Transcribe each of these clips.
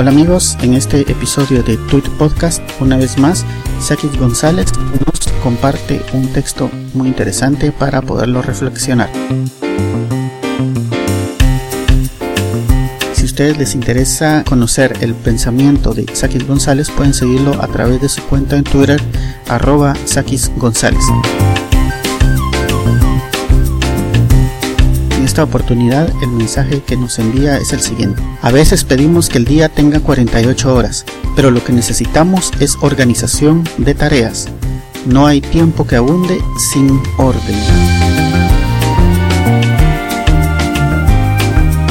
Hola amigos, en este episodio de Tweet Podcast, una vez más, Sakis González nos comparte un texto muy interesante para poderlo reflexionar. Si a ustedes les interesa conocer el pensamiento de Sakis González, pueden seguirlo a través de su cuenta en Twitter, arroba Sakis González. Esta oportunidad el mensaje que nos envía es el siguiente. A veces pedimos que el día tenga 48 horas, pero lo que necesitamos es organización de tareas. No hay tiempo que abunde sin orden.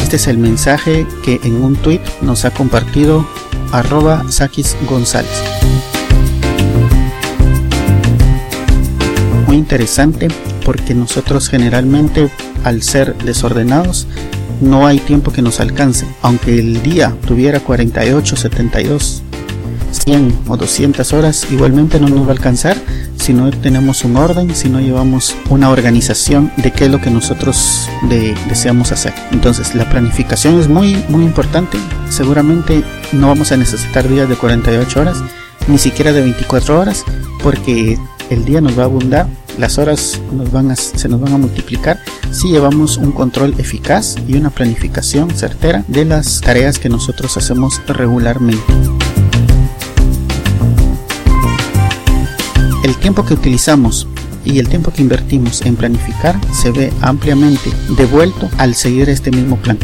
Este es el mensaje que en un tweet nos ha compartido arroba Sakis González. Muy interesante porque nosotros generalmente al ser desordenados, no hay tiempo que nos alcance. Aunque el día tuviera 48, 72, 100 o 200 horas, igualmente no nos va a alcanzar si no tenemos un orden, si no llevamos una organización de qué es lo que nosotros deseamos hacer. Entonces, la planificación es muy, muy importante. Seguramente no vamos a necesitar días de 48 horas, ni siquiera de 24 horas, porque el día nos va a abundar las horas se nos van a multiplicar si llevamos un control eficaz y una planificación certera de las tareas que nosotros hacemos regularmente. El tiempo que utilizamos y el tiempo que invertimos en planificar se ve ampliamente devuelto al seguir este mismo plan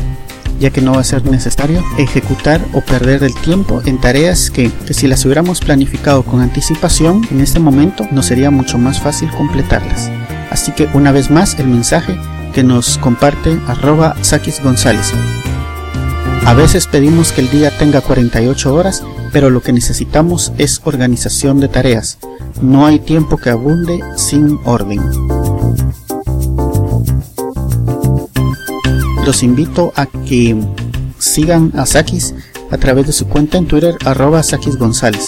ya que no va a ser necesario ejecutar o perder el tiempo en tareas que, si las hubiéramos planificado con anticipación, en este momento nos sería mucho más fácil completarlas. Así que una vez más el mensaje que nos comparte arroba Sakis González. A veces pedimos que el día tenga 48 horas, pero lo que necesitamos es organización de tareas. No hay tiempo que abunde sin orden. Los invito a que sigan a Sakis a través de su cuenta en Twitter arroba Sakis González.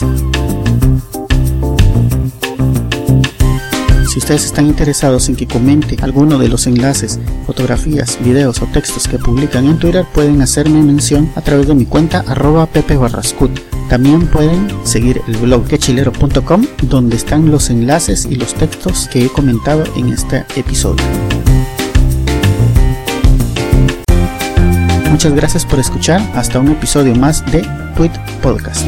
Si ustedes están interesados en que comente alguno de los enlaces, fotografías, videos o textos que publican en Twitter, pueden hacerme mención a través de mi cuenta arroba Pepe Barrascut. También pueden seguir el blog quechilero.com donde están los enlaces y los textos que he comentado en este episodio. Muchas gracias por escuchar. Hasta un episodio más de Tweet Podcast.